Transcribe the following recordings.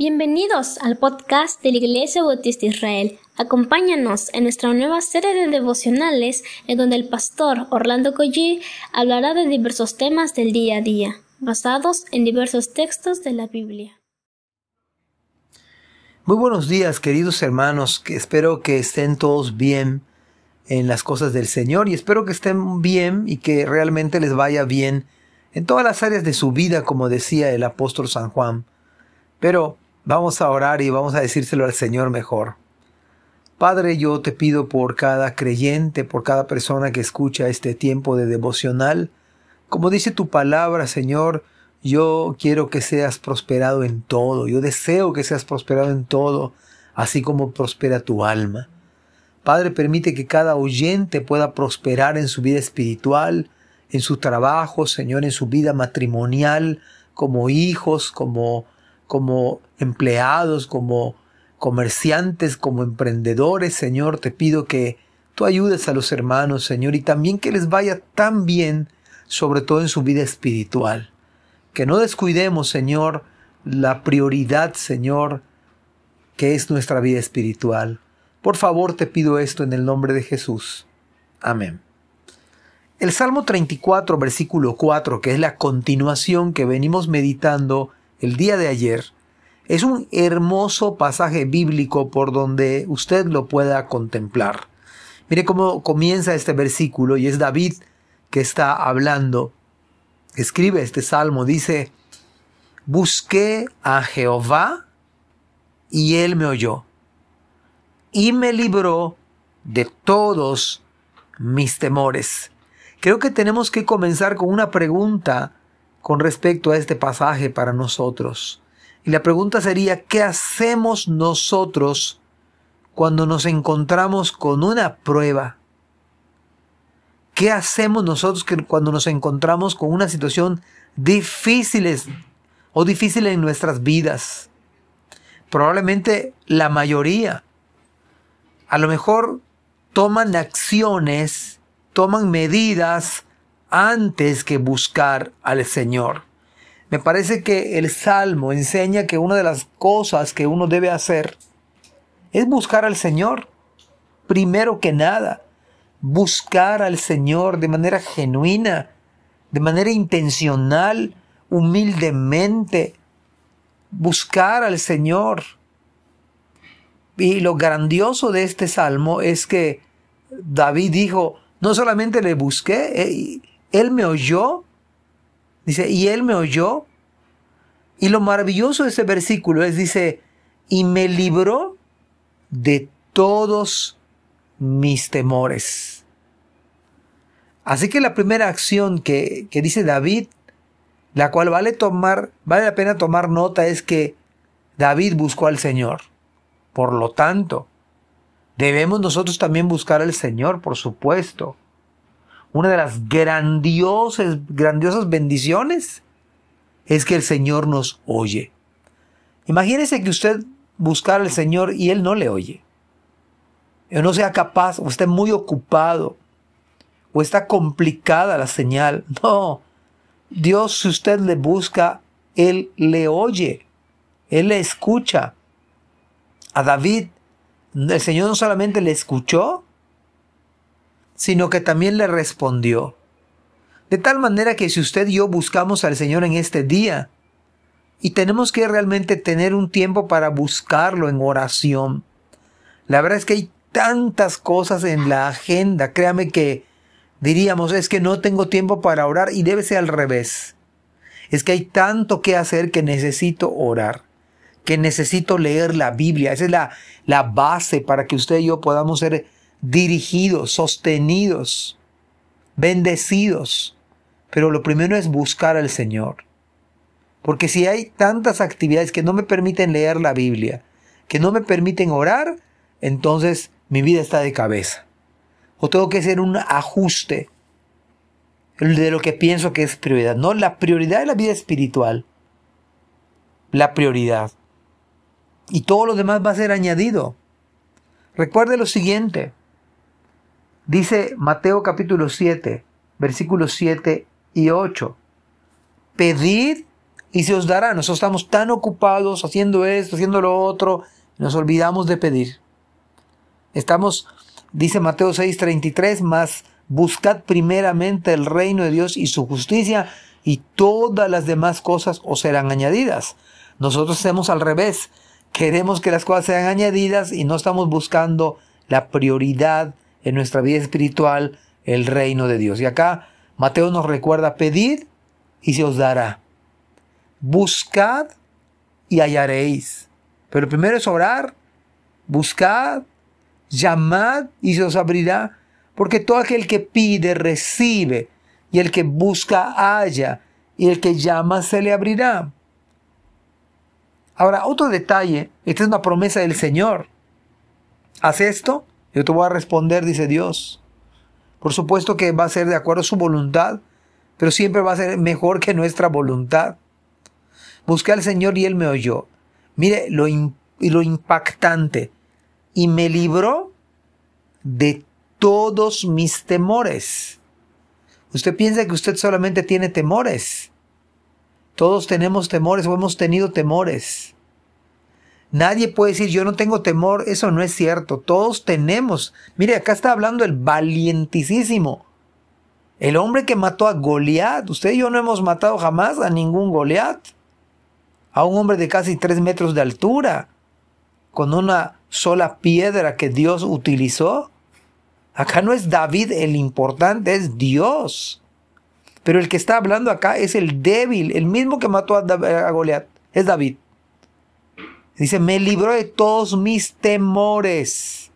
Bienvenidos al podcast de la Iglesia Bautista Israel. Acompáñanos en nuestra nueva serie de devocionales en donde el pastor Orlando Collie hablará de diversos temas del día a día, basados en diversos textos de la Biblia. Muy buenos días, queridos hermanos, espero que estén todos bien en las cosas del Señor y espero que estén bien y que realmente les vaya bien en todas las áreas de su vida, como decía el apóstol San Juan. Pero Vamos a orar y vamos a decírselo al Señor mejor. Padre, yo te pido por cada creyente, por cada persona que escucha este tiempo de devocional, como dice tu palabra, Señor, yo quiero que seas prosperado en todo, yo deseo que seas prosperado en todo, así como prospera tu alma. Padre, permite que cada oyente pueda prosperar en su vida espiritual, en su trabajo, Señor, en su vida matrimonial, como hijos, como como empleados, como comerciantes, como emprendedores, Señor, te pido que tú ayudes a los hermanos, Señor, y también que les vaya tan bien, sobre todo en su vida espiritual. Que no descuidemos, Señor, la prioridad, Señor, que es nuestra vida espiritual. Por favor, te pido esto en el nombre de Jesús. Amén. El Salmo 34, versículo 4, que es la continuación que venimos meditando el día de ayer, es un hermoso pasaje bíblico por donde usted lo pueda contemplar. Mire cómo comienza este versículo y es David que está hablando. Escribe este salmo, dice, busqué a Jehová y él me oyó y me libró de todos mis temores. Creo que tenemos que comenzar con una pregunta con respecto a este pasaje para nosotros. Y la pregunta sería, ¿qué hacemos nosotros cuando nos encontramos con una prueba? ¿Qué hacemos nosotros cuando nos encontramos con una situación difícil o difícil en nuestras vidas? Probablemente la mayoría. A lo mejor toman acciones, toman medidas antes que buscar al Señor. Me parece que el Salmo enseña que una de las cosas que uno debe hacer es buscar al Señor. Primero que nada, buscar al Señor de manera genuina, de manera intencional, humildemente. Buscar al Señor. Y lo grandioso de este salmo es que David dijo, no solamente le busqué, eh, él me oyó. Dice, y él me oyó. Y lo maravilloso de ese versículo es, dice, y me libró de todos mis temores. Así que la primera acción que, que dice David, la cual vale tomar, vale la pena tomar nota, es que David buscó al Señor. Por lo tanto, debemos nosotros también buscar al Señor, por supuesto una de las grandiosas, grandiosas bendiciones es que el Señor nos oye. Imagínese que usted buscara al Señor y Él no le oye. O no sea capaz, o esté muy ocupado, o está complicada la señal. No, Dios si usted le busca, Él le oye, Él le escucha. A David, el Señor no solamente le escuchó, sino que también le respondió. De tal manera que si usted y yo buscamos al Señor en este día, y tenemos que realmente tener un tiempo para buscarlo en oración. La verdad es que hay tantas cosas en la agenda, créame que diríamos es que no tengo tiempo para orar y debe ser al revés. Es que hay tanto que hacer que necesito orar, que necesito leer la Biblia. Esa es la, la base para que usted y yo podamos ser dirigidos, sostenidos, bendecidos. Pero lo primero es buscar al Señor. Porque si hay tantas actividades que no me permiten leer la Biblia, que no me permiten orar, entonces mi vida está de cabeza. O tengo que hacer un ajuste de lo que pienso que es prioridad. No, la prioridad es la vida espiritual. La prioridad. Y todo lo demás va a ser añadido. Recuerde lo siguiente. Dice Mateo capítulo 7, versículos 7 y 8. Pedid y se os dará. Nosotros estamos tan ocupados haciendo esto, haciendo lo otro, nos olvidamos de pedir. Estamos, dice Mateo 6:33, más buscad primeramente el reino de Dios y su justicia y todas las demás cosas os serán añadidas. Nosotros hacemos al revés. Queremos que las cosas sean añadidas y no estamos buscando la prioridad en nuestra vida espiritual, el reino de Dios. Y acá Mateo nos recuerda, pedid y se os dará. Buscad y hallaréis. Pero primero es orar, buscad, llamad y se os abrirá. Porque todo aquel que pide, recibe, y el que busca, halla, y el que llama, se le abrirá. Ahora, otro detalle, esta es una promesa del Señor. Haz esto, yo te voy a responder, dice Dios. Por supuesto que va a ser de acuerdo a su voluntad, pero siempre va a ser mejor que nuestra voluntad. Busqué al Señor y Él me oyó. Mire lo, lo impactante. Y me libró de todos mis temores. Usted piensa que usted solamente tiene temores. Todos tenemos temores o hemos tenido temores. Nadie puede decir yo no tengo temor, eso no es cierto. Todos tenemos. Mire, acá está hablando el valientísimo. El hombre que mató a Goliat. Usted y yo no hemos matado jamás a ningún Goliat. A un hombre de casi tres metros de altura. Con una sola piedra que Dios utilizó. Acá no es David el importante, es Dios. Pero el que está hablando acá es el débil, el mismo que mató a, a Goliat, es David. Dice, me libró de todos mis temores.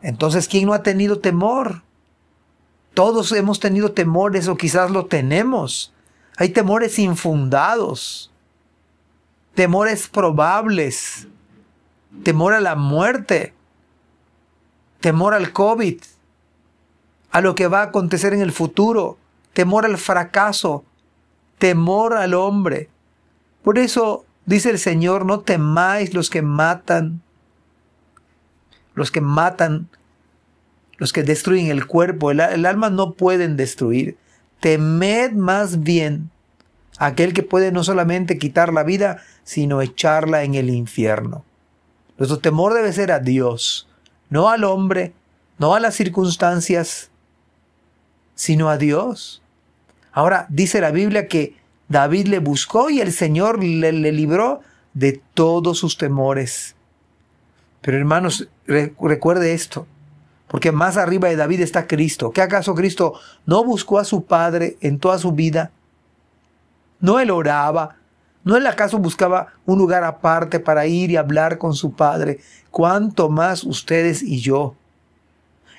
Entonces, ¿quién no ha tenido temor? Todos hemos tenido temores o quizás lo tenemos. Hay temores infundados, temores probables, temor a la muerte, temor al COVID, a lo que va a acontecer en el futuro, temor al fracaso, temor al hombre. Por eso dice el Señor, no temáis los que matan, los que matan, los que destruyen el cuerpo, el, alma no pueden destruir. Temed más bien aquel que puede no solamente quitar la vida, sino echarla en el infierno. Nuestro temor debe ser a Dios, no al hombre, no a las circunstancias, sino a Dios. Ahora dice la Biblia que David le buscó y el Señor le, libró de todos sus temores. Pero hermanos, recuerde esto, porque más arriba de David está Cristo. ¿Qué acaso Cristo no buscó a su Padre en toda su vida? ¿No él oraba? ¿No él acaso buscaba un lugar aparte para ir y hablar con su Padre? ¿Cuánto más ustedes y yo?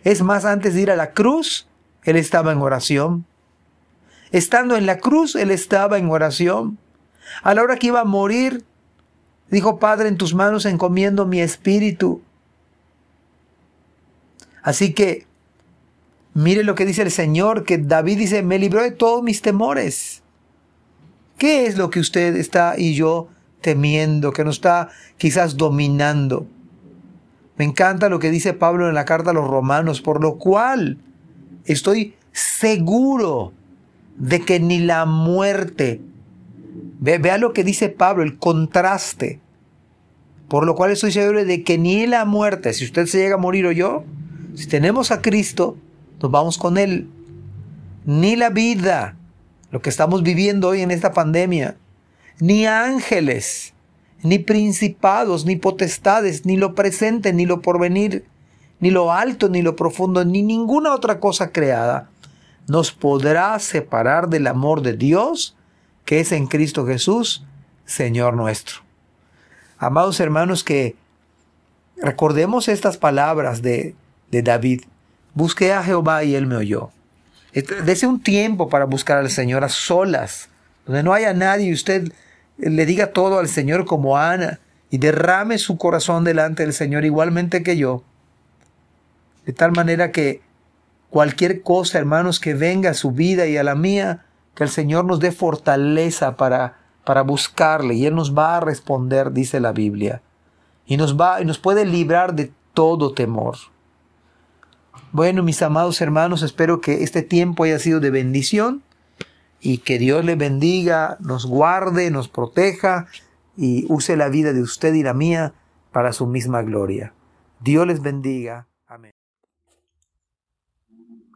Es más, antes de ir a la cruz, él estaba en oración. Estando en la cruz, Él estaba en oración. A la hora que iba a morir, dijo, Padre, en tus manos encomiendo mi espíritu. Así que, mire lo que dice el Señor, que David dice, me libró de todos mis temores. ¿Qué es lo que usted está y yo temiendo, que nos está quizás dominando? Me encanta lo que dice Pablo en la carta a los romanos, por lo cual estoy seguro de que ni la muerte, vea lo que dice Pablo, el contraste, por lo cual estoy seguro de que ni la muerte, si usted se llega a morir o yo, si tenemos a Cristo, nos vamos con Él, ni la vida, lo que estamos viviendo hoy en esta pandemia, ni ángeles, ni principados, ni potestades, ni lo presente, ni lo porvenir, ni lo alto, ni lo profundo, ni ninguna otra cosa creada nos podrá separar del amor de Dios que es en Cristo Jesús, Señor nuestro. Amados hermanos, que recordemos estas palabras de, de David. Busqué a Jehová y él me oyó. Dese un tiempo para buscar al Señor a solas, donde no haya nadie y usted le diga todo al Señor como Ana y derrame su corazón delante del Señor igualmente que yo de tal manera que cualquier cosa, hermanos, que venga a su vida y a la mía, que el Señor nos dé fortaleza para, para buscarle y Él nos va a responder, dice la Biblia, y nos va y nos puede librar de todo temor. Bueno, mis amados hermanos, espero que este tiempo haya sido de bendición y que Dios le bendiga, nos guarde, nos proteja y use la vida de usted y la mía para su misma gloria. Dios les bendiga.